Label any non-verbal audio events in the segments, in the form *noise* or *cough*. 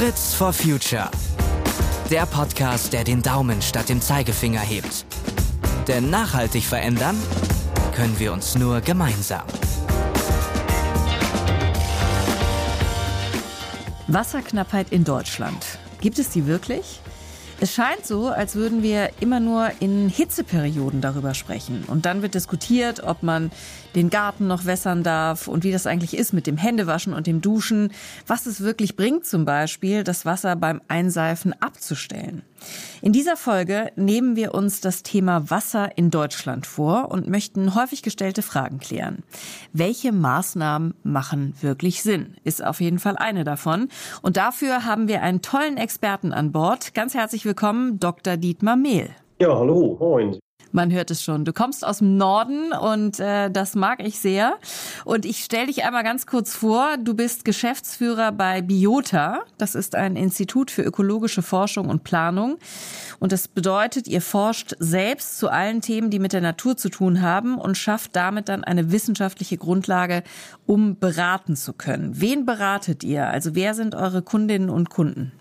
Fritz for Future. Der Podcast, der den Daumen statt dem Zeigefinger hebt. Denn nachhaltig verändern können wir uns nur gemeinsam. Wasserknappheit in Deutschland. Gibt es die wirklich? Es scheint so, als würden wir immer nur in Hitzeperioden darüber sprechen. Und dann wird diskutiert, ob man den Garten noch wässern darf und wie das eigentlich ist mit dem Händewaschen und dem Duschen. Was es wirklich bringt, zum Beispiel, das Wasser beim Einseifen abzustellen. In dieser Folge nehmen wir uns das Thema Wasser in Deutschland vor und möchten häufig gestellte Fragen klären. Welche Maßnahmen machen wirklich Sinn? Ist auf jeden Fall eine davon. Und dafür haben wir einen tollen Experten an Bord. Ganz herzlich willkommen, Dr. Dietmar Mehl. Ja, hallo, moin. Man hört es schon. Du kommst aus dem Norden und äh, das mag ich sehr. Und ich stelle dich einmal ganz kurz vor. Du bist Geschäftsführer bei Biota. Das ist ein Institut für ökologische Forschung und Planung. Und das bedeutet, ihr forscht selbst zu allen Themen, die mit der Natur zu tun haben und schafft damit dann eine wissenschaftliche Grundlage, um beraten zu können. Wen beratet ihr? Also wer sind eure Kundinnen und Kunden?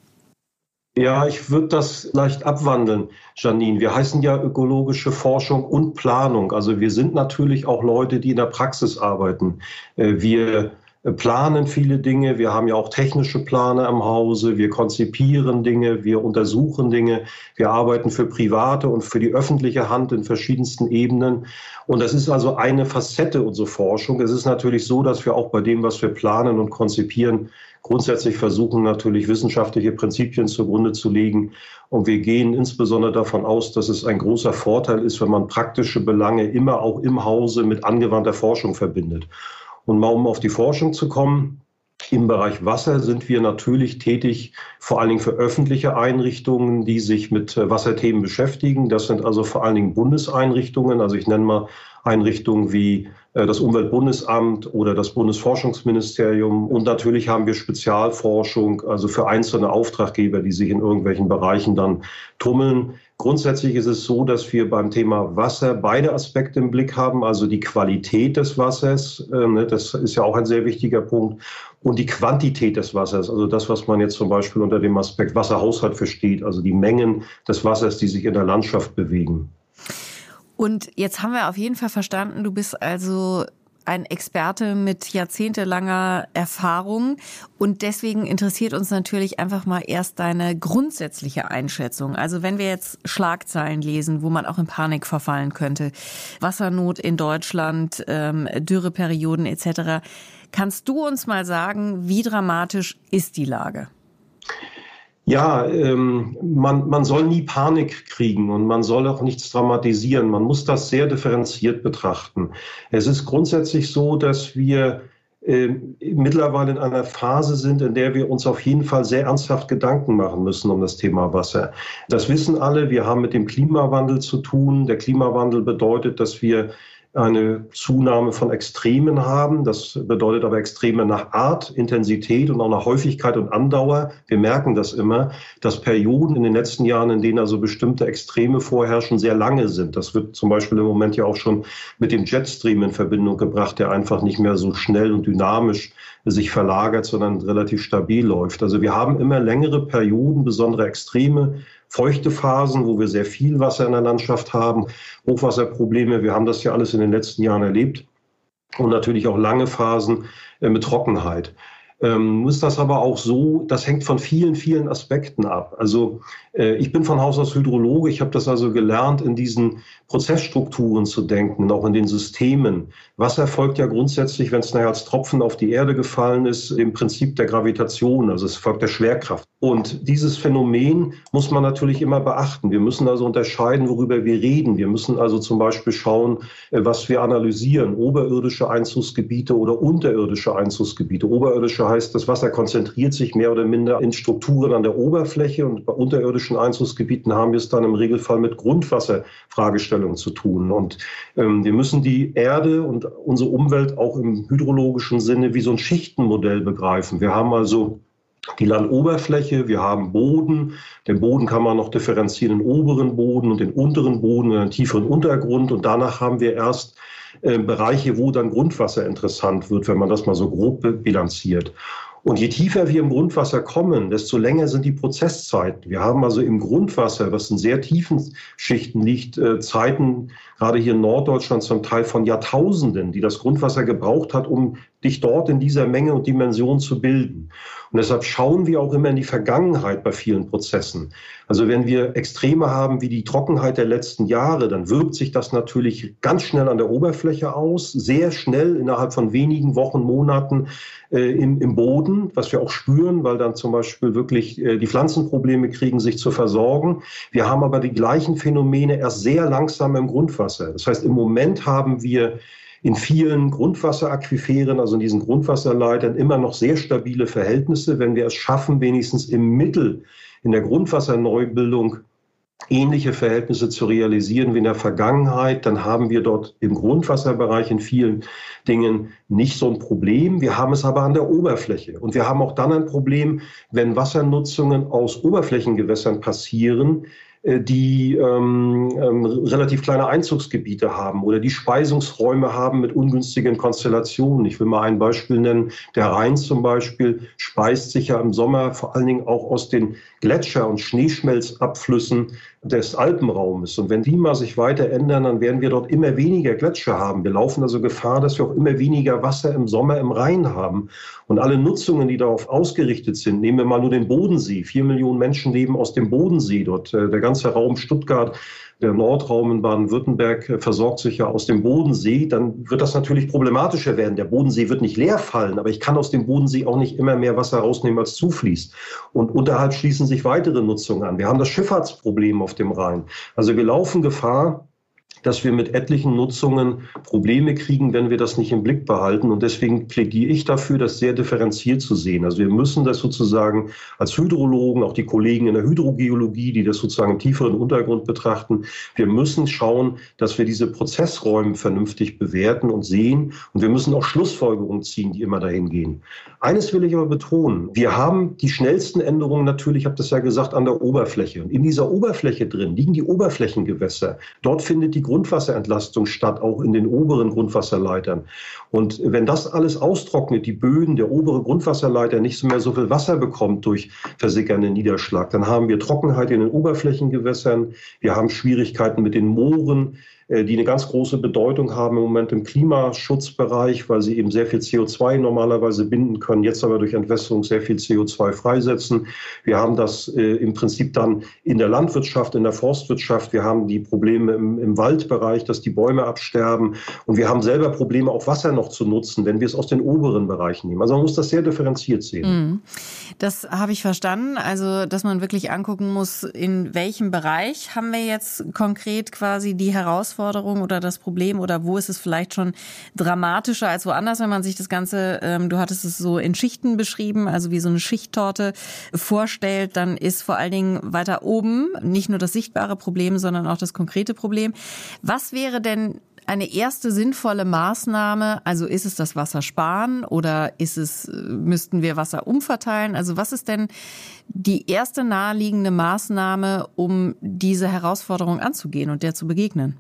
Ja, ich würde das leicht abwandeln, Janine. Wir heißen ja ökologische Forschung und Planung. Also wir sind natürlich auch Leute, die in der Praxis arbeiten. Äh, wir planen viele Dinge. Wir haben ja auch technische Pläne am Hause. Wir konzipieren Dinge. Wir untersuchen Dinge. Wir arbeiten für private und für die öffentliche Hand in verschiedensten Ebenen. Und das ist also eine Facette unserer Forschung. Es ist natürlich so, dass wir auch bei dem, was wir planen und konzipieren, grundsätzlich versuchen natürlich wissenschaftliche Prinzipien zugrunde zu legen. Und wir gehen insbesondere davon aus, dass es ein großer Vorteil ist, wenn man praktische Belange immer auch im Hause mit angewandter Forschung verbindet. Und mal um auf die Forschung zu kommen, im Bereich Wasser sind wir natürlich tätig, vor allen Dingen für öffentliche Einrichtungen, die sich mit Wasserthemen beschäftigen. Das sind also vor allen Dingen Bundeseinrichtungen. Also ich nenne mal Einrichtungen wie äh, das Umweltbundesamt oder das Bundesforschungsministerium. Und natürlich haben wir Spezialforschung, also für einzelne Auftraggeber, die sich in irgendwelchen Bereichen dann tummeln. Grundsätzlich ist es so, dass wir beim Thema Wasser beide Aspekte im Blick haben, also die Qualität des Wassers, äh, ne, das ist ja auch ein sehr wichtiger Punkt, und die Quantität des Wassers, also das, was man jetzt zum Beispiel unter dem Aspekt Wasserhaushalt versteht, also die Mengen des Wassers, die sich in der Landschaft bewegen. Und jetzt haben wir auf jeden Fall verstanden, du bist also ein Experte mit jahrzehntelanger Erfahrung. Und deswegen interessiert uns natürlich einfach mal erst deine grundsätzliche Einschätzung. Also wenn wir jetzt Schlagzeilen lesen, wo man auch in Panik verfallen könnte, Wassernot in Deutschland, ähm, Dürreperioden etc., kannst du uns mal sagen, wie dramatisch ist die Lage? Ja, ähm, man, man soll nie Panik kriegen und man soll auch nichts dramatisieren. Man muss das sehr differenziert betrachten. Es ist grundsätzlich so, dass wir äh, mittlerweile in einer Phase sind, in der wir uns auf jeden Fall sehr ernsthaft Gedanken machen müssen um das Thema Wasser. Das wissen alle. Wir haben mit dem Klimawandel zu tun. Der Klimawandel bedeutet, dass wir eine Zunahme von Extremen haben. Das bedeutet aber Extreme nach Art, Intensität und auch nach Häufigkeit und Andauer. Wir merken das immer, dass Perioden in den letzten Jahren, in denen also bestimmte Extreme vorherrschen, sehr lange sind. Das wird zum Beispiel im Moment ja auch schon mit dem Jetstream in Verbindung gebracht, der einfach nicht mehr so schnell und dynamisch sich verlagert, sondern relativ stabil läuft. Also wir haben immer längere Perioden, besondere Extreme, feuchte Phasen, wo wir sehr viel Wasser in der Landschaft haben, Hochwasserprobleme. Wir haben das ja alles in den letzten Jahren erlebt. Und natürlich auch lange Phasen äh, mit Trockenheit. Ähm, ist das aber auch so, das hängt von vielen, vielen Aspekten ab. Also äh, ich bin von Haus aus Hydrologe, ich habe das also gelernt, in diesen Prozessstrukturen zu denken und auch in den Systemen. Wasser folgt ja grundsätzlich, wenn es nachher als Tropfen auf die Erde gefallen ist, dem Prinzip der Gravitation, also es folgt der Schwerkraft. Und dieses Phänomen muss man natürlich immer beachten. Wir müssen also unterscheiden, worüber wir reden. Wir müssen also zum Beispiel schauen, äh, was wir analysieren, oberirdische Einzugsgebiete oder unterirdische Einzugsgebiete. Oberirdische heißt, das Wasser konzentriert sich mehr oder minder in Strukturen an der Oberfläche und bei unterirdischen Einzugsgebieten haben wir es dann im Regelfall mit Grundwasserfragestellungen zu tun. Und ähm, wir müssen die Erde und unsere Umwelt auch im hydrologischen Sinne wie so ein Schichtenmodell begreifen. Wir haben also die Landoberfläche, wir haben Boden. Den Boden kann man noch differenzieren in oberen Boden und den unteren Boden, in einen tieferen Untergrund. Und danach haben wir erst äh, Bereiche, wo dann Grundwasser interessant wird, wenn man das mal so grob bilanziert. Und je tiefer wir im Grundwasser kommen, desto länger sind die Prozesszeiten. Wir haben also im Grundwasser, was in sehr tiefen Schichten liegt, äh, Zeiten, gerade hier in Norddeutschland zum Teil von Jahrtausenden, die das Grundwasser gebraucht hat, um dich dort in dieser Menge und Dimension zu bilden. Und deshalb schauen wir auch immer in die Vergangenheit bei vielen Prozessen. Also wenn wir Extreme haben wie die Trockenheit der letzten Jahre, dann wirkt sich das natürlich ganz schnell an der Oberfläche aus, sehr schnell innerhalb von wenigen Wochen, Monaten äh, im, im Boden, was wir auch spüren, weil dann zum Beispiel wirklich äh, die Pflanzenprobleme kriegen, sich zu versorgen. Wir haben aber die gleichen Phänomene erst sehr langsam im Grundwasser. Das heißt, im Moment haben wir in vielen Grundwasseraquiferen, also in diesen Grundwasserleitern, immer noch sehr stabile Verhältnisse. Wenn wir es schaffen, wenigstens im Mittel in der Grundwasserneubildung ähnliche Verhältnisse zu realisieren wie in der Vergangenheit, dann haben wir dort im Grundwasserbereich in vielen Dingen nicht so ein Problem. Wir haben es aber an der Oberfläche. Und wir haben auch dann ein Problem, wenn Wassernutzungen aus Oberflächengewässern passieren, die ähm, ähm, relativ kleine Einzugsgebiete haben oder die Speisungsräume haben mit ungünstigen Konstellationen. Ich will mal ein Beispiel nennen. Der Rhein zum Beispiel speist sich ja im Sommer vor allen Dingen auch aus den Gletscher- und Schneeschmelzabflüssen des Alpenraumes. Und wenn die mal sich weiter ändern, dann werden wir dort immer weniger Gletscher haben. Wir laufen also Gefahr, dass wir auch immer weniger Wasser im Sommer im Rhein haben. Und alle Nutzungen, die darauf ausgerichtet sind, nehmen wir mal nur den Bodensee. Vier Millionen Menschen leben aus dem Bodensee dort. Äh, der ganze Raum Stuttgart der Nordraum in Baden-Württemberg äh, versorgt sich ja aus dem Bodensee, dann wird das natürlich problematischer werden. Der Bodensee wird nicht leer fallen, aber ich kann aus dem Bodensee auch nicht immer mehr Wasser rausnehmen, als zufließt. Und unterhalb schließen sich weitere Nutzungen an. Wir haben das Schifffahrtsproblem auf dem Rhein. Also wir laufen Gefahr, dass wir mit etlichen Nutzungen Probleme kriegen, wenn wir das nicht im Blick behalten. Und deswegen plädiere ich dafür, das sehr differenziert zu sehen. Also wir müssen das sozusagen als Hydrologen, auch die Kollegen in der Hydrogeologie, die das sozusagen im tieferen Untergrund betrachten, wir müssen schauen, dass wir diese Prozessräume vernünftig bewerten und sehen. Und wir müssen auch Schlussfolgerungen ziehen, die immer dahin gehen. Eines will ich aber betonen. Wir haben die schnellsten Änderungen natürlich, ich habe das ja gesagt, an der Oberfläche. Und in dieser Oberfläche drin liegen die Oberflächengewässer. Dort findet die Grundwasserentlastung statt, auch in den oberen Grundwasserleitern. Und wenn das alles austrocknet, die Böden, der obere Grundwasserleiter nicht mehr so viel Wasser bekommt durch versickernden Niederschlag, dann haben wir Trockenheit in den Oberflächengewässern, wir haben Schwierigkeiten mit den Mooren, die eine ganz große Bedeutung haben im Moment im Klimaschutzbereich, weil sie eben sehr viel CO2 normalerweise binden können, jetzt aber durch Entwässerung sehr viel CO2 freisetzen. Wir haben das äh, im Prinzip dann in der Landwirtschaft, in der Forstwirtschaft. Wir haben die Probleme im, im Waldbereich, dass die Bäume absterben. Und wir haben selber Probleme, auch Wasser noch zu nutzen, wenn wir es aus den oberen Bereichen nehmen. Also man muss das sehr differenziert sehen. Mhm. Das habe ich verstanden. Also, dass man wirklich angucken muss, in welchem Bereich haben wir jetzt konkret quasi die Herausforderung oder das Problem oder wo ist es vielleicht schon dramatischer als woanders, wenn man sich das Ganze, ähm, du hattest es so in Schichten beschrieben, also wie so eine Schichttorte vorstellt, dann ist vor allen Dingen weiter oben nicht nur das sichtbare Problem, sondern auch das konkrete Problem. Was wäre denn eine erste sinnvolle Maßnahme? Also ist es das Wasser sparen oder ist es, müssten wir Wasser umverteilen? Also was ist denn die erste naheliegende Maßnahme, um diese Herausforderung anzugehen und der zu begegnen?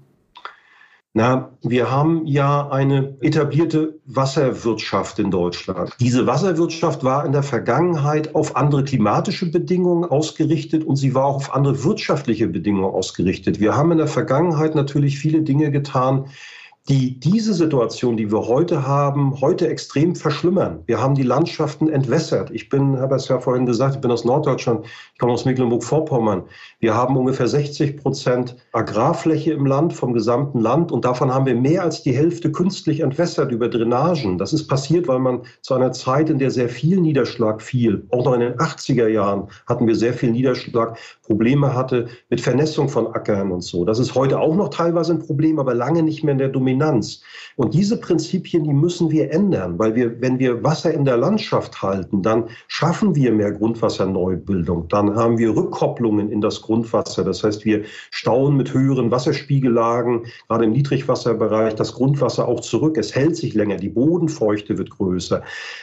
Na, wir haben ja eine etablierte Wasserwirtschaft in Deutschland. Diese Wasserwirtschaft war in der Vergangenheit auf andere klimatische Bedingungen ausgerichtet und sie war auch auf andere wirtschaftliche Bedingungen ausgerichtet. Wir haben in der Vergangenheit natürlich viele Dinge getan, die diese Situation, die wir heute haben, heute extrem verschlimmern. Wir haben die Landschaften entwässert. Ich bin, habe es ja vorhin gesagt, ich bin aus Norddeutschland, ich komme aus Mecklenburg-Vorpommern. Wir haben ungefähr 60 Prozent Agrarfläche im Land, vom gesamten Land. Und davon haben wir mehr als die Hälfte künstlich entwässert über Drainagen. Das ist passiert, weil man zu einer Zeit, in der sehr viel Niederschlag fiel, auch noch in den 80er Jahren hatten wir sehr viel Niederschlag, Probleme hatte mit Vernässung von Ackern und so. Das ist heute auch noch teilweise ein Problem, aber lange nicht mehr in der Dominanz. Und diese Prinzipien, die müssen wir ändern, weil wir, wenn wir Wasser in der Landschaft halten, dann schaffen wir mehr Grundwasserneubildung. Dann haben wir Rückkopplungen in das Grundwasser. Das heißt, wir stauen mit höheren Wasserspiegellagen, gerade im Niedrigwasserbereich, das Grundwasser auch zurück. Es hält sich länger. Die Bodenfeuchte wird größer.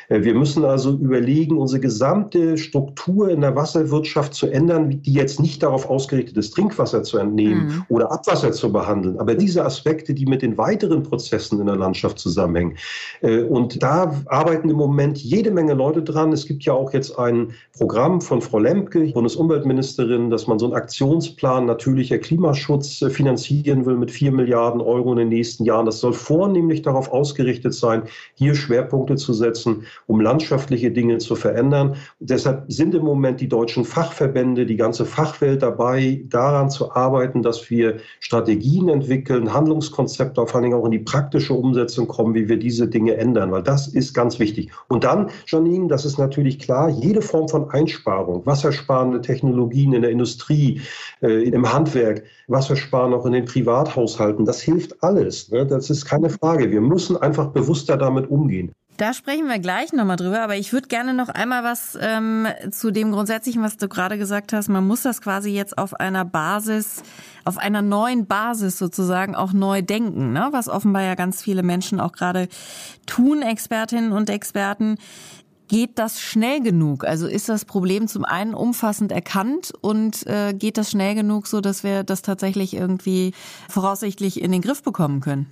Äh, wir müssen also überlegen, unsere gesamte Struktur in der Wasserwirtschaft zu ändern, die jetzt nicht darauf ausgerichtet ist, Trinkwasser zu entnehmen mhm. oder Abwasser zu behandeln. Aber diese Aspekte, die mit den weiteren Prozessen in der Landschaft zusammenhängen. Äh, und da arbeiten im Moment jede Menge Leute dran. Es gibt ja auch jetzt ein Programm von Frau Lemke, Bundesumweltministerin, dass man so einen Aktionsplan natürlicher Klimaschutz äh, finanzieren will mit vier Milliarden Euro in den nächsten Jahren. Das soll vornehmlich darauf ausgerichtet sein, hier Schwerpunkte zu setzen, um landschaftliche Dinge zu verändern. deshalb sind im Moment die deutschen Fachverbände, die ganze Fachwelt dabei, daran zu arbeiten, dass wir Strategien entwickeln, Handlungskonzepte, vor allen Dingen auch in die praktische Umsetzung kommen, wie wir diese Dinge ändern, weil das ist ganz wichtig. Und dann, Janine, das ist natürlich klar, jede Form von Einsparung, wassersparende Technologien in der Industrie, äh, im Handwerk, Wassersparen auch in den Privathaushalten, das hilft alles. Ne? Das ist keine Frage. Wir müssen einfach bewusster damit umgehen. Da sprechen wir gleich nochmal drüber, aber ich würde gerne noch einmal was ähm, zu dem Grundsätzlichen, was du gerade gesagt hast. Man muss das quasi jetzt auf einer Basis, auf einer neuen Basis sozusagen auch neu denken, ne? was offenbar ja ganz viele Menschen auch gerade tun, Expertinnen und Experten. Geht das schnell genug? Also ist das Problem zum einen umfassend erkannt und äh, geht das schnell genug, so dass wir das tatsächlich irgendwie voraussichtlich in den Griff bekommen können?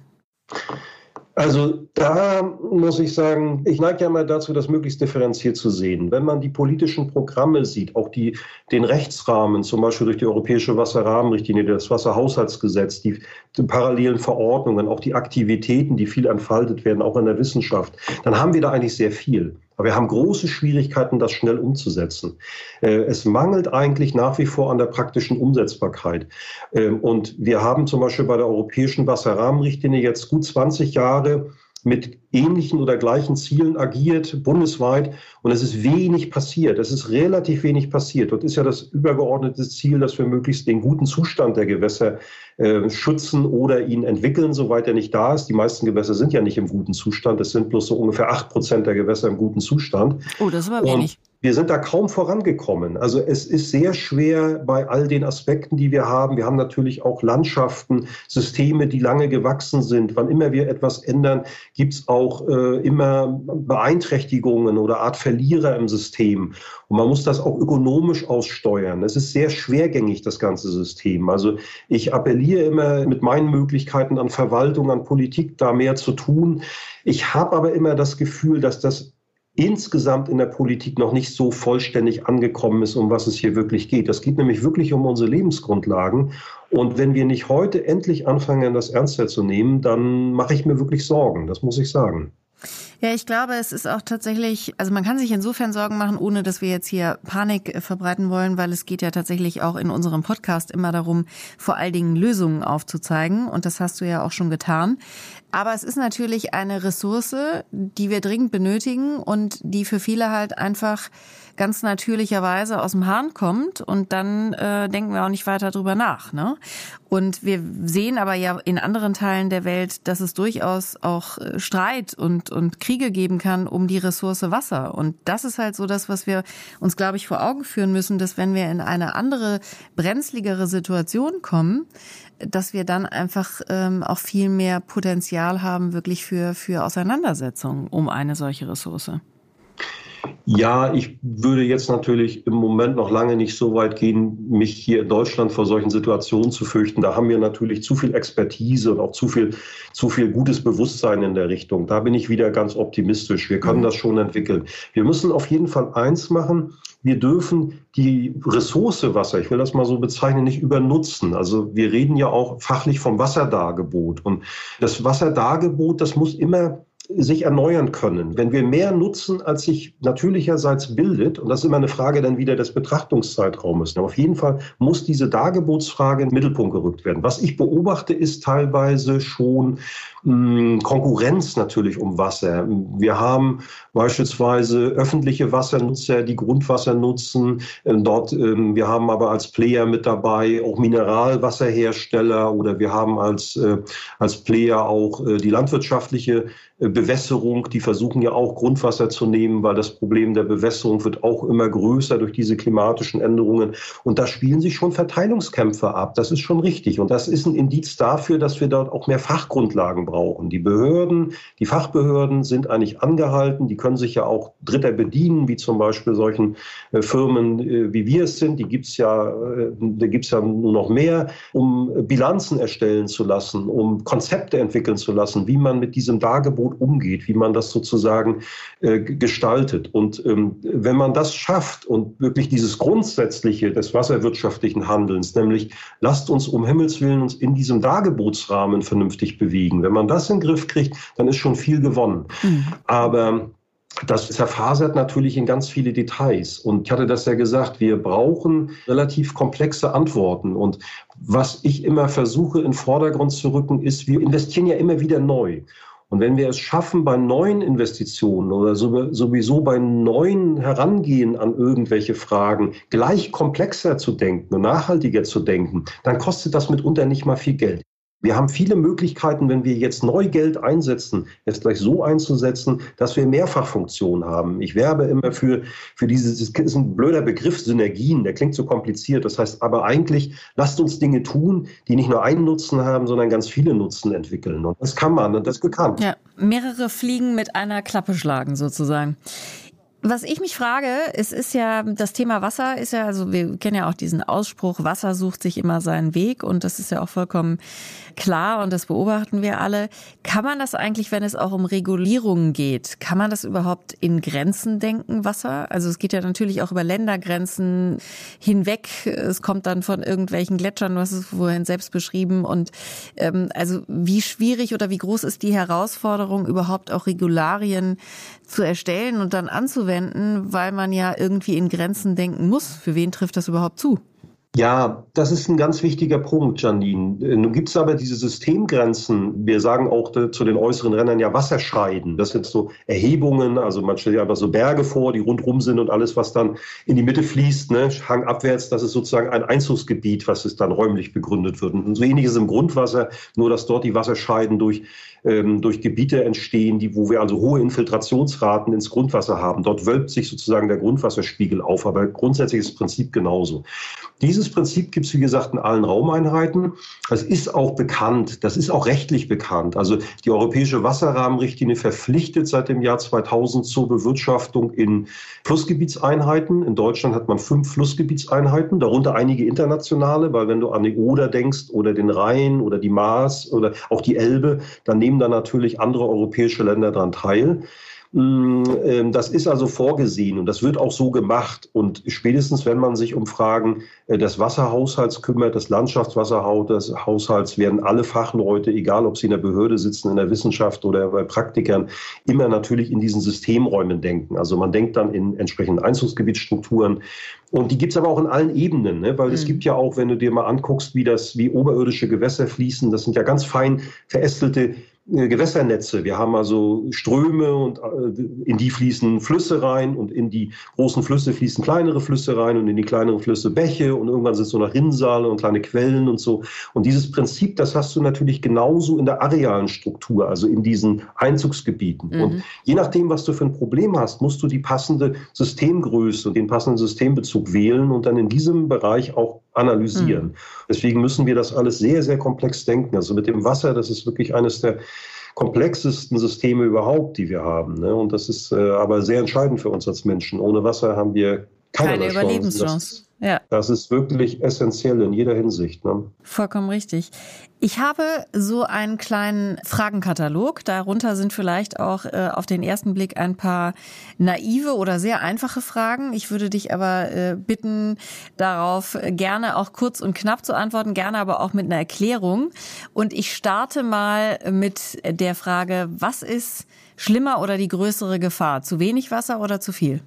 Also da muss ich sagen, ich neige ja mal dazu, das möglichst differenziert zu sehen. Wenn man die politischen Programme sieht, auch die, den Rechtsrahmen, zum Beispiel durch die Europäische Wasserrahmenrichtlinie, das Wasserhaushaltsgesetz, die, die parallelen Verordnungen, auch die Aktivitäten, die viel entfaltet werden, auch in der Wissenschaft, dann haben wir da eigentlich sehr viel. Aber wir haben große Schwierigkeiten, das schnell umzusetzen. Äh, es mangelt eigentlich nach wie vor an der praktischen Umsetzbarkeit. Ähm, und wir haben zum Beispiel bei der Europäischen Wasserrahmenrichtlinie jetzt gut 20 Jahre mit ähnlichen oder gleichen Zielen agiert, bundesweit. Und es ist wenig passiert. Es ist relativ wenig passiert. Dort ist ja das übergeordnete Ziel, dass wir möglichst den guten Zustand der Gewässer äh, schützen oder ihn entwickeln, soweit er nicht da ist. Die meisten Gewässer sind ja nicht im guten Zustand. Es sind bloß so ungefähr acht Prozent der Gewässer im guten Zustand. Oh, das ist aber wenig. Und wir sind da kaum vorangekommen. Also es ist sehr schwer bei all den Aspekten, die wir haben. Wir haben natürlich auch Landschaften, Systeme, die lange gewachsen sind. Wann immer wir etwas ändern, gibt es auch äh, immer Beeinträchtigungen oder Art Verlierer im System. Und man muss das auch ökonomisch aussteuern. Es ist sehr schwergängig, das ganze System. Also ich appelliere immer mit meinen Möglichkeiten an Verwaltung, an Politik, da mehr zu tun. Ich habe aber immer das Gefühl, dass das insgesamt in der Politik noch nicht so vollständig angekommen ist, um was es hier wirklich geht. Das geht nämlich wirklich um unsere Lebensgrundlagen. Und wenn wir nicht heute endlich anfangen, das ernster zu nehmen, dann mache ich mir wirklich Sorgen, das muss ich sagen. Ja, ich glaube, es ist auch tatsächlich, also man kann sich insofern Sorgen machen, ohne dass wir jetzt hier Panik äh, verbreiten wollen, weil es geht ja tatsächlich auch in unserem Podcast immer darum, vor allen Dingen Lösungen aufzuzeigen. Und das hast du ja auch schon getan. Aber es ist natürlich eine Ressource, die wir dringend benötigen und die für viele halt einfach ganz natürlicherweise aus dem Hahn kommt und dann äh, denken wir auch nicht weiter drüber nach. Ne? Und wir sehen aber ja in anderen Teilen der Welt, dass es durchaus auch äh, Streit und, und Kriege geben kann um die Ressource Wasser. Und das ist halt so das, was wir uns, glaube ich, vor Augen führen müssen, dass wenn wir in eine andere, brenzligere Situation kommen, dass wir dann einfach ähm, auch viel mehr Potenzial haben, wirklich für, für Auseinandersetzungen um eine solche Ressource. Ja, ich würde jetzt natürlich im Moment noch lange nicht so weit gehen, mich hier in Deutschland vor solchen Situationen zu fürchten. Da haben wir natürlich zu viel Expertise und auch zu viel, zu viel gutes Bewusstsein in der Richtung. Da bin ich wieder ganz optimistisch. Wir können mhm. das schon entwickeln. Wir müssen auf jeden Fall eins machen. Wir dürfen die Ressource Wasser, ich will das mal so bezeichnen, nicht übernutzen. Also wir reden ja auch fachlich vom Wasserdargebot. Und das Wasserdargebot, das muss immer sich erneuern können. Wenn wir mehr nutzen, als sich natürlicherseits bildet, und das ist immer eine Frage dann wieder des Betrachtungszeitraumes. Aber auf jeden Fall muss diese Dargebotsfrage in den Mittelpunkt gerückt werden. Was ich beobachte, ist teilweise schon Konkurrenz natürlich um Wasser. Wir haben beispielsweise öffentliche Wassernutzer, die Grundwasser nutzen. Ähm, dort, ähm, wir haben aber als Player mit dabei auch Mineralwasserhersteller oder wir haben als, äh, als Player auch äh, die landwirtschaftliche äh, Bewässerung, die versuchen ja auch Grundwasser zu nehmen, weil das Problem der Bewässerung wird auch immer größer durch diese klimatischen Änderungen. Und da spielen sich schon Verteilungskämpfe ab. Das ist schon richtig. Und das ist ein Indiz dafür, dass wir dort auch mehr Fachgrundlagen brauchen. Die Behörden, die Fachbehörden sind eigentlich angehalten. Die können sich ja auch Dritter bedienen, wie zum Beispiel solchen äh, Firmen, äh, wie wir es sind. Die gibt's ja, äh, da gibt's ja nur noch mehr, um Bilanzen erstellen zu lassen, um Konzepte entwickeln zu lassen, wie man mit diesem Dargebot umgeht, wie man das sozusagen gestaltet. Und ähm, wenn man das schafft und wirklich dieses Grundsätzliche des wasserwirtschaftlichen Handelns, nämlich lasst uns um Himmels Willen uns in diesem Dargebotsrahmen vernünftig bewegen, wenn man das in den Griff kriegt, dann ist schon viel gewonnen. Mhm. Aber das zerfasert natürlich in ganz viele Details. Und ich hatte das ja gesagt, wir brauchen relativ komplexe Antworten. Und was ich immer versuche, in den Vordergrund zu rücken, ist, wir investieren ja immer wieder neu. Und wenn wir es schaffen, bei neuen Investitionen oder sowieso bei neuen Herangehen an irgendwelche Fragen gleich komplexer zu denken und nachhaltiger zu denken, dann kostet das mitunter nicht mal viel Geld. Wir haben viele Möglichkeiten, wenn wir jetzt neu Geld einsetzen, es gleich so einzusetzen, dass wir Mehrfachfunktionen haben. Ich werbe immer für, für dieses, das ist ein blöder Begriff, Synergien, der klingt so kompliziert. Das heißt aber eigentlich, lasst uns Dinge tun, die nicht nur einen Nutzen haben, sondern ganz viele Nutzen entwickeln. Und das kann man und das ist bekannt. Ja, mehrere Fliegen mit einer Klappe schlagen sozusagen. Was ich mich frage, es ist ja, das Thema Wasser ist ja, also wir kennen ja auch diesen Ausspruch, Wasser sucht sich immer seinen Weg und das ist ja auch vollkommen klar und das beobachten wir alle. Kann man das eigentlich, wenn es auch um Regulierungen geht, kann man das überhaupt in Grenzen denken, Wasser? Also es geht ja natürlich auch über Ländergrenzen hinweg. Es kommt dann von irgendwelchen Gletschern, hast es vorhin selbst beschrieben. Und ähm, also wie schwierig oder wie groß ist die Herausforderung, überhaupt auch Regularien zu erstellen und dann anzuwenden, weil man ja irgendwie in Grenzen denken muss. Für wen trifft das überhaupt zu? Ja, das ist ein ganz wichtiger Punkt, Janine. Nun gibt es aber diese Systemgrenzen. Wir sagen auch zu den äußeren Rändern ja Wasserscheiden. Das sind so Erhebungen, also man stellt sich einfach so Berge vor, die rundrum sind und alles, was dann in die Mitte fließt, ne, hangabwärts, das ist sozusagen ein Einzugsgebiet, was es dann räumlich begründet wird. Und so ähnliches im Grundwasser, nur dass dort die Wasserscheiden durch ähm, durch Gebiete entstehen, die, wo wir also hohe Infiltrationsraten ins Grundwasser haben. Dort wölbt sich sozusagen der Grundwasserspiegel auf, aber grundsätzlich ist das Prinzip genauso. Dieses Prinzip gibt es, wie gesagt, in allen Raumeinheiten. Es ist auch bekannt, das ist auch rechtlich bekannt. Also die Europäische Wasserrahmenrichtlinie verpflichtet seit dem Jahr 2000 zur Bewirtschaftung in Flussgebietseinheiten. In Deutschland hat man fünf Flussgebietseinheiten, darunter einige internationale, weil wenn du an die Oder denkst oder den Rhein oder die Maas oder auch die Elbe, dann nehmen da natürlich andere europäische Länder daran teil. Mm, ähm, das ist also vorgesehen und das wird auch so gemacht. Und spätestens, wenn man sich um Fragen äh, des Wasserhaushalts kümmert, des Landschaftswasserhaushalts, werden alle Fachleute, egal ob sie in der Behörde sitzen, in der Wissenschaft oder bei Praktikern, immer natürlich in diesen Systemräumen denken. Also man denkt dann in entsprechenden Einzugsgebietsstrukturen. Und die gibt es aber auch in allen Ebenen, ne? weil mhm. es gibt ja auch, wenn du dir mal anguckst, wie das, wie oberirdische Gewässer fließen, das sind ja ganz fein verästelte Gewässernetze. Wir haben also Ströme und äh, in die fließen Flüsse rein und in die großen Flüsse fließen kleinere Flüsse rein und in die kleineren Flüsse Bäche und irgendwann sind es so noch Rinnsale und kleine Quellen und so. Und dieses Prinzip, das hast du natürlich genauso in der arealen Struktur, also in diesen Einzugsgebieten. Mhm. Und je nachdem, was du für ein Problem hast, musst du die passende Systemgröße und den passenden Systembezug wählen und dann in diesem Bereich auch analysieren. Mhm. Deswegen müssen wir das alles sehr, sehr komplex denken. Also mit dem Wasser, das ist wirklich eines der komplexesten Systeme überhaupt, die wir haben. Ne? Und das ist äh, aber sehr entscheidend für uns als Menschen. Ohne Wasser haben wir keine, keine Überlebenschance. Ja. Das ist wirklich essentiell in jeder Hinsicht. Ne? Vollkommen richtig. Ich habe so einen kleinen Fragenkatalog. Darunter sind vielleicht auch äh, auf den ersten Blick ein paar naive oder sehr einfache Fragen. Ich würde dich aber äh, bitten, darauf gerne auch kurz und knapp zu antworten, gerne aber auch mit einer Erklärung. Und ich starte mal mit der Frage, was ist schlimmer oder die größere Gefahr? Zu wenig Wasser oder zu viel?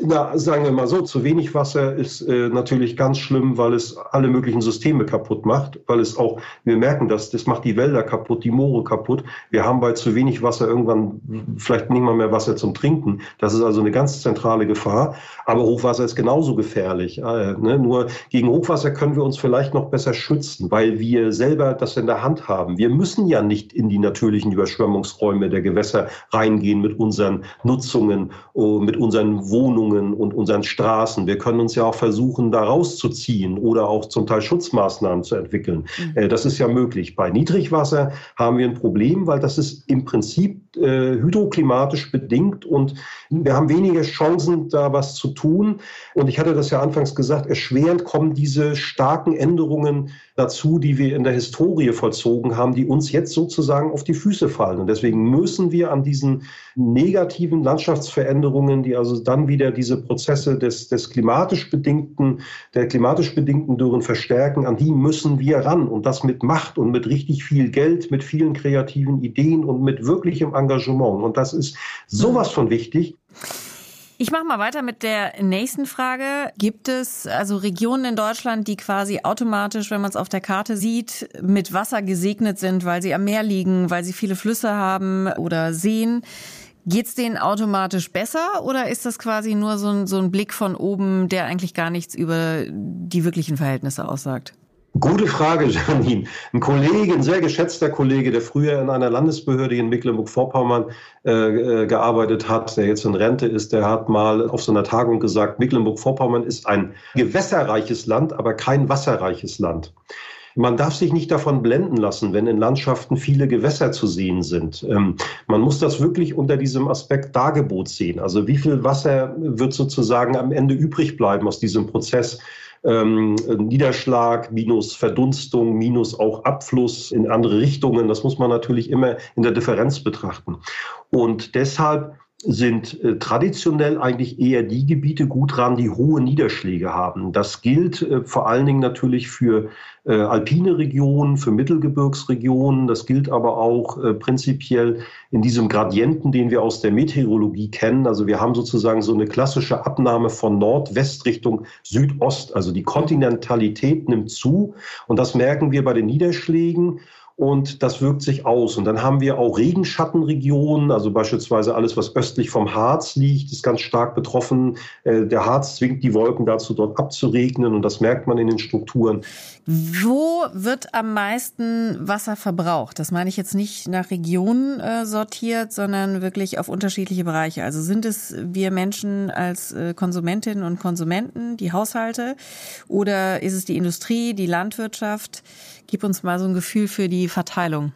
Na, sagen wir mal so, zu wenig Wasser ist äh, natürlich ganz schlimm, weil es alle möglichen Systeme kaputt macht, weil es auch, wir merken das, das macht die Wälder kaputt, die Moore kaputt. Wir haben bei zu wenig Wasser irgendwann vielleicht nicht mal mehr Wasser zum Trinken. Das ist also eine ganz zentrale Gefahr. Aber Hochwasser ist genauso gefährlich. Äh, ne? Nur gegen Hochwasser können wir uns vielleicht noch besser schützen, weil wir selber das in der Hand haben. Wir müssen ja nicht in die natürlichen Überschwemmungsräume der Gewässer reingehen mit unseren Nutzungen, oh, mit unseren unseren Wohnungen und unseren Straßen. Wir können uns ja auch versuchen, da rauszuziehen oder auch zum Teil Schutzmaßnahmen zu entwickeln. Mhm. Äh, das ist ja möglich. Bei Niedrigwasser haben wir ein Problem, weil das ist im Prinzip äh, hydroklimatisch bedingt und wir haben weniger Chancen, da was zu tun. Und ich hatte das ja anfangs gesagt, erschwerend kommen diese starken Änderungen dazu, die wir in der Historie vollzogen haben, die uns jetzt sozusagen auf die Füße fallen. Und deswegen müssen wir an diesen negativen Landschaftsveränderungen, die also dann wieder diese Prozesse des, des klimatisch bedingten, der klimatisch bedingten Dürren verstärken, an die müssen wir ran. Und das mit Macht und mit richtig viel Geld, mit vielen kreativen Ideen und mit wirklichem Engagement. Und das ist sowas von wichtig. Ich mache mal weiter mit der nächsten Frage. Gibt es also Regionen in Deutschland, die quasi automatisch, wenn man es auf der Karte sieht, mit Wasser gesegnet sind, weil sie am Meer liegen, weil sie viele Flüsse haben oder Seen? Geht es denen automatisch besser oder ist das quasi nur so ein, so ein Blick von oben, der eigentlich gar nichts über die wirklichen Verhältnisse aussagt? Gute Frage, *laughs* Janine. Ein Kollege, ein sehr geschätzter Kollege, der früher in einer Landesbehörde in Mecklenburg-Vorpommern äh, äh, gearbeitet hat, der jetzt in Rente ist, der hat mal auf so einer Tagung gesagt, Mecklenburg-Vorpommern ist ein gewässerreiches Land, aber kein wasserreiches Land. Man darf sich nicht davon blenden lassen, wenn in Landschaften viele Gewässer zu sehen sind. Ähm, man muss das wirklich unter diesem Aspekt Dargebot sehen. Also wie viel Wasser wird sozusagen am Ende übrig bleiben aus diesem Prozess ähm, Niederschlag, minus Verdunstung, minus auch Abfluss in andere Richtungen. Das muss man natürlich immer in der Differenz betrachten. Und deshalb sind äh, traditionell eigentlich eher die Gebiete gut dran, die hohe Niederschläge haben. Das gilt äh, vor allen Dingen natürlich für äh, alpine Regionen, für Mittelgebirgsregionen. Das gilt aber auch äh, prinzipiell in diesem Gradienten, den wir aus der Meteorologie kennen. Also wir haben sozusagen so eine klassische Abnahme von Nordwest Richtung Südost. Also die Kontinentalität nimmt zu und das merken wir bei den Niederschlägen und das wirkt sich aus. Und dann haben wir auch Regenschattenregionen, also beispielsweise alles, was östlich vom Harz liegt, ist ganz stark betroffen. Äh, der Harz zwingt die Wolken dazu, dort abzuregnen und das merkt man in den Strukturen. Wo wird am meisten Wasser verbraucht? Das meine ich jetzt nicht nach Regionen äh, sortiert, sondern wirklich auf unterschiedliche Bereiche. Also sind es wir Menschen als äh, Konsumentinnen und Konsumenten, die Haushalte, oder ist es die Industrie, die Landwirtschaft? Gib uns mal so ein Gefühl für die Verteilung.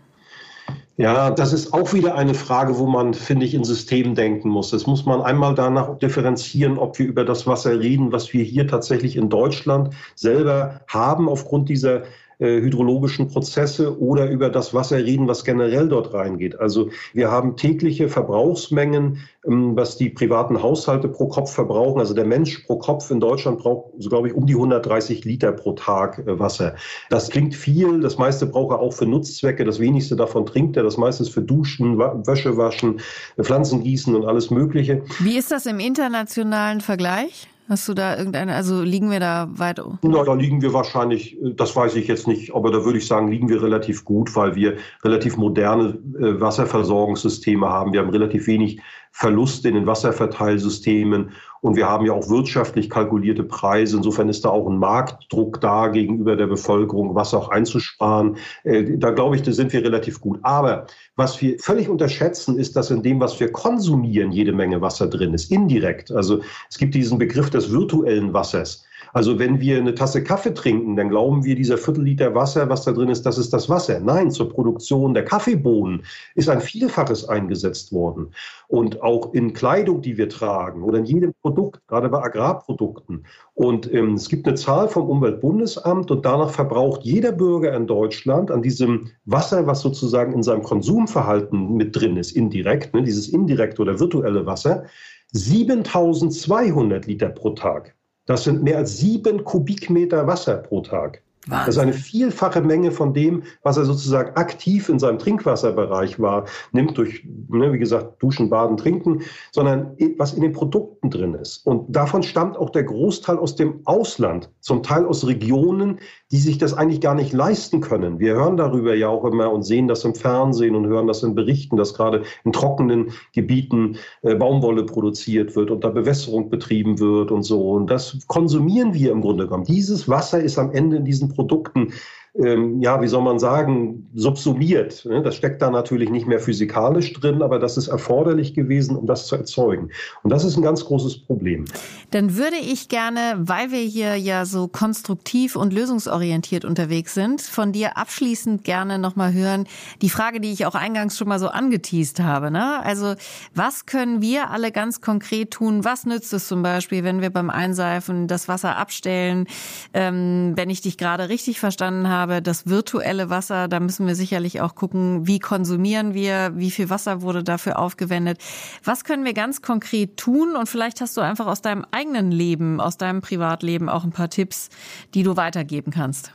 Ja, das ist auch wieder eine Frage, wo man, finde ich, in Systemen denken muss. Das muss man einmal danach differenzieren, ob wir über das Wasser reden, was wir hier tatsächlich in Deutschland selber haben aufgrund dieser äh, hydrologischen Prozesse oder über das Wasser reden, was generell dort reingeht. Also wir haben tägliche Verbrauchsmengen, ähm, was die privaten Haushalte pro Kopf verbrauchen. Also der Mensch pro Kopf in Deutschland braucht, so glaube ich, um die 130 Liter pro Tag äh, Wasser. Das klingt viel. Das meiste braucht er auch für Nutzzwecke. Das wenigste davon trinkt er. Das meiste ist für Duschen, Wäsche waschen, Pflanzen gießen und alles Mögliche. Wie ist das im internationalen Vergleich? Hast du da irgendeine, also liegen wir da weit? Na, da liegen wir wahrscheinlich, das weiß ich jetzt nicht, aber da würde ich sagen, liegen wir relativ gut, weil wir relativ moderne äh, Wasserversorgungssysteme haben. Wir haben relativ wenig Verluste in den Wasserverteilsystemen und wir haben ja auch wirtschaftlich kalkulierte Preise. Insofern ist da auch ein Marktdruck da gegenüber der Bevölkerung, Wasser auch einzusparen. Äh, da glaube ich, da sind wir relativ gut. Aber was wir völlig unterschätzen, ist, dass in dem, was wir konsumieren, jede Menge Wasser drin ist, indirekt. Also es gibt diesen Begriff des virtuellen Wassers. Also wenn wir eine Tasse Kaffee trinken, dann glauben wir, dieser Viertelliter Wasser, was da drin ist, das ist das Wasser. Nein, zur Produktion der Kaffeebohnen ist ein Vielfaches eingesetzt worden. Und auch in Kleidung, die wir tragen oder in jedem Produkt, gerade bei Agrarprodukten. Und ähm, es gibt eine Zahl vom Umweltbundesamt und danach verbraucht jeder Bürger in Deutschland an diesem Wasser, was sozusagen in seinem Konsumverhalten mit drin ist, indirekt, ne, dieses indirekte oder virtuelle Wasser, 7200 Liter pro Tag. Das sind mehr als sieben Kubikmeter Wasser pro Tag. Wahnsinn. Das ist eine vielfache Menge von dem, was er sozusagen aktiv in seinem Trinkwasserbereich war, nimmt durch, ne, wie gesagt, Duschen, Baden, Trinken, sondern was in den Produkten drin ist. Und davon stammt auch der Großteil aus dem Ausland, zum Teil aus Regionen, die sich das eigentlich gar nicht leisten können. Wir hören darüber ja auch immer und sehen das im Fernsehen und hören das in Berichten, dass gerade in trockenen Gebieten äh, Baumwolle produziert wird und da Bewässerung betrieben wird und so. Und das konsumieren wir im Grunde genommen. Dieses Wasser ist am Ende in diesen Produkten ähm, ja, wie soll man sagen, subsumiert. Ne? Das steckt da natürlich nicht mehr physikalisch drin, aber das ist erforderlich gewesen, um das zu erzeugen. Und das ist ein ganz großes Problem. Dann würde ich gerne, weil wir hier ja so konstruktiv und lösungsorientiert unterwegs sind, von dir abschließend gerne nochmal hören, die Frage, die ich auch eingangs schon mal so angeteased habe. Ne? Also, was können wir alle ganz konkret tun? Was nützt es zum Beispiel, wenn wir beim Einseifen das Wasser abstellen? Ähm, wenn ich dich gerade richtig verstanden habe, habe, das virtuelle Wasser, da müssen wir sicherlich auch gucken, wie konsumieren wir, wie viel Wasser wurde dafür aufgewendet. Was können wir ganz konkret tun? Und vielleicht hast du einfach aus deinem eigenen Leben, aus deinem Privatleben auch ein paar Tipps, die du weitergeben kannst.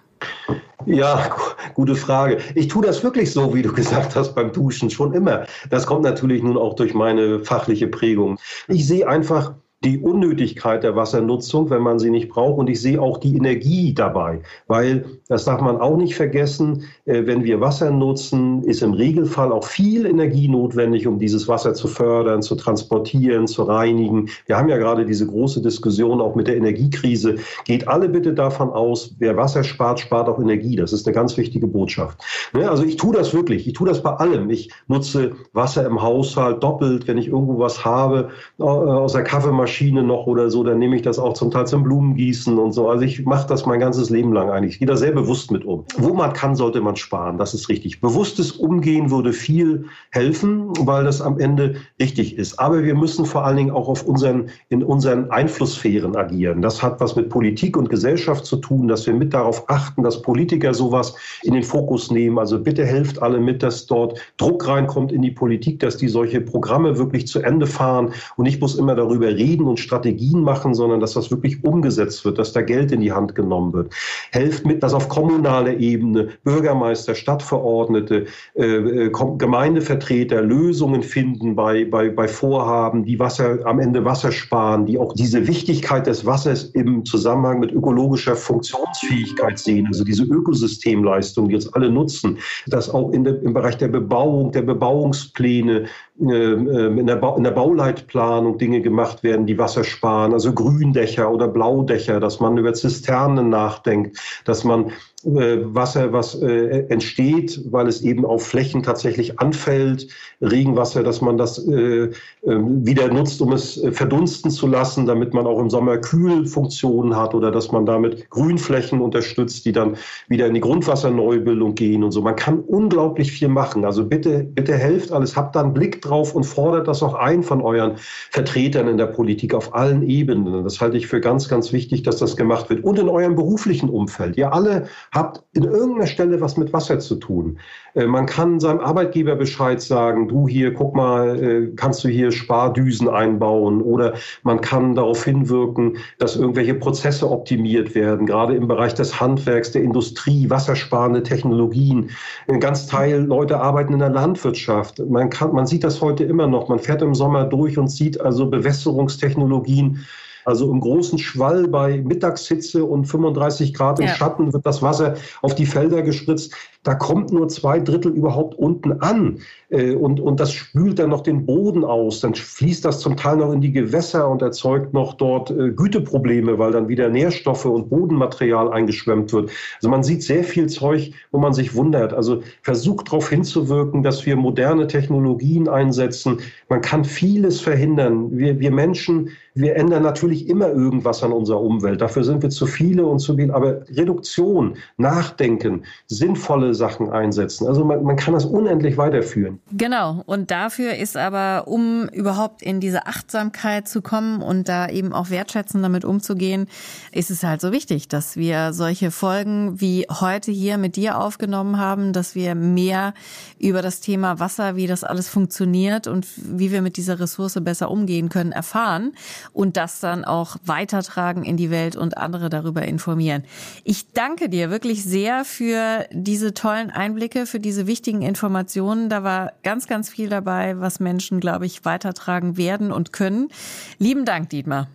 Ja, gute Frage. Ich tue das wirklich so, wie du *laughs* gesagt hast, beim Duschen schon immer. Das kommt natürlich nun auch durch meine fachliche Prägung. Ich sehe einfach, die Unnötigkeit der Wassernutzung, wenn man sie nicht braucht. Und ich sehe auch die Energie dabei, weil das darf man auch nicht vergessen. Äh, wenn wir Wasser nutzen, ist im Regelfall auch viel Energie notwendig, um dieses Wasser zu fördern, zu transportieren, zu reinigen. Wir haben ja gerade diese große Diskussion auch mit der Energiekrise. Geht alle bitte davon aus, wer Wasser spart, spart auch Energie. Das ist eine ganz wichtige Botschaft. Ne, also ich tue das wirklich. Ich tue das bei allem. Ich nutze Wasser im Haushalt doppelt, wenn ich irgendwo was habe äh, aus der Kaffeemaschine Maschine noch oder so, dann nehme ich das auch zum Teil zum Blumengießen und so. Also ich mache das mein ganzes Leben lang eigentlich. Ich gehe da sehr bewusst mit um. Wo man kann, sollte man sparen. Das ist richtig. Bewusstes Umgehen würde viel helfen, weil das am Ende richtig ist. Aber wir müssen vor allen Dingen auch auf unseren, in unseren Einflusssphären agieren. Das hat was mit Politik und Gesellschaft zu tun, dass wir mit darauf achten, dass Politiker sowas in den Fokus nehmen. Also bitte helft alle mit, dass dort Druck reinkommt in die Politik, dass die solche Programme wirklich zu Ende fahren. Und ich muss immer darüber reden, und Strategien machen, sondern dass das wirklich umgesetzt wird, dass da Geld in die Hand genommen wird. Helft mit, dass auf kommunaler Ebene Bürgermeister, Stadtverordnete, äh, äh Gemeindevertreter Lösungen finden bei, bei, bei Vorhaben, die Wasser, am Ende Wasser sparen, die auch diese Wichtigkeit des Wassers im Zusammenhang mit ökologischer Funktionsfähigkeit sehen, also diese Ökosystemleistung, die jetzt alle nutzen, dass auch in der, im Bereich der Bebauung, der Bebauungspläne, in der, ba in der Bauleitplanung Dinge gemacht werden, die Wasser sparen, also Gründächer oder Blaudächer, dass man über Zisternen nachdenkt, dass man Wasser, was äh, entsteht, weil es eben auf Flächen tatsächlich anfällt, Regenwasser, dass man das äh, äh, wieder nutzt, um es äh, verdunsten zu lassen, damit man auch im Sommer Kühlfunktionen hat oder dass man damit Grünflächen unterstützt, die dann wieder in die Grundwasserneubildung gehen und so. Man kann unglaublich viel machen. Also bitte, bitte helft alles, habt da einen Blick drauf und fordert das auch ein von euren Vertretern in der Politik auf allen Ebenen. Das halte ich für ganz, ganz wichtig, dass das gemacht wird. Und in eurem beruflichen Umfeld. Ihr alle habt in irgendeiner Stelle was mit Wasser zu tun. Äh, man kann seinem Arbeitgeber Bescheid sagen, du hier, guck mal, äh, kannst du hier Spardüsen einbauen oder man kann darauf hinwirken, dass irgendwelche Prozesse optimiert werden, gerade im Bereich des Handwerks, der Industrie, wassersparende Technologien. Ein ganz Teil Leute arbeiten in der Landwirtschaft. Man kann, man sieht das heute immer noch. Man fährt im Sommer durch und sieht also Bewässerungstechnologien also im großen Schwall bei Mittagshitze und 35 Grad im ja. Schatten wird das Wasser auf die Felder gespritzt da kommt nur zwei Drittel überhaupt unten an äh, und, und das spült dann noch den Boden aus. Dann fließt das zum Teil noch in die Gewässer und erzeugt noch dort äh, Güteprobleme, weil dann wieder Nährstoffe und Bodenmaterial eingeschwemmt wird. Also man sieht sehr viel Zeug, wo man sich wundert. Also versucht darauf hinzuwirken, dass wir moderne Technologien einsetzen. Man kann vieles verhindern. Wir, wir Menschen, wir ändern natürlich immer irgendwas an unserer Umwelt. Dafür sind wir zu viele und zu viel. Aber Reduktion, Nachdenken, sinnvolle Sachen einsetzen. Also man, man kann das unendlich weiterführen. Genau. Und dafür ist aber, um überhaupt in diese Achtsamkeit zu kommen und da eben auch wertschätzend damit umzugehen, ist es halt so wichtig, dass wir solche Folgen wie heute hier mit dir aufgenommen haben, dass wir mehr über das Thema Wasser, wie das alles funktioniert und wie wir mit dieser Ressource besser umgehen können, erfahren und das dann auch weitertragen in die Welt und andere darüber informieren. Ich danke dir wirklich sehr für diese tollen Einblicke, für diese wichtigen Informationen. Da war ganz, ganz viel dabei, was Menschen, glaube ich, weitertragen werden und können. Lieben Dank, Dietmar.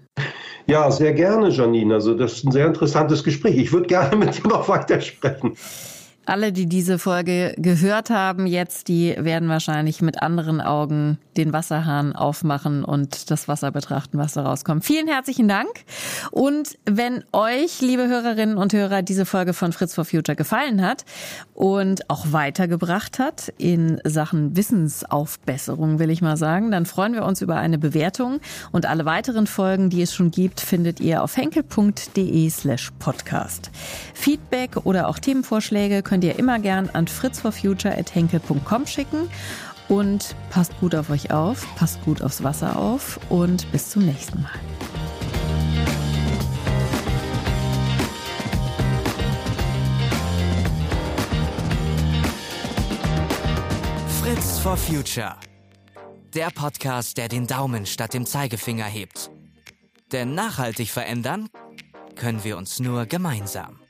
Ja, sehr gerne, Janine. Also das ist ein sehr interessantes Gespräch. Ich würde gerne *laughs* mit dir noch weitersprechen. Alle, die diese Folge gehört haben, jetzt, die werden wahrscheinlich mit anderen Augen den Wasserhahn aufmachen und das Wasser betrachten, was da rauskommt. Vielen herzlichen Dank. Und wenn euch, liebe Hörerinnen und Hörer, diese Folge von Fritz for Future gefallen hat und auch weitergebracht hat in Sachen Wissensaufbesserung, will ich mal sagen, dann freuen wir uns über eine Bewertung und alle weiteren Folgen, die es schon gibt, findet ihr auf henkel.de slash podcast. Feedback oder auch Themenvorschläge könnt ihr immer gern an fritzforfuture.henkel.com schicken. Und passt gut auf euch auf, passt gut aufs Wasser auf und bis zum nächsten Mal. Fritz for Future. Der Podcast, der den Daumen statt dem Zeigefinger hebt. Denn nachhaltig verändern können wir uns nur gemeinsam.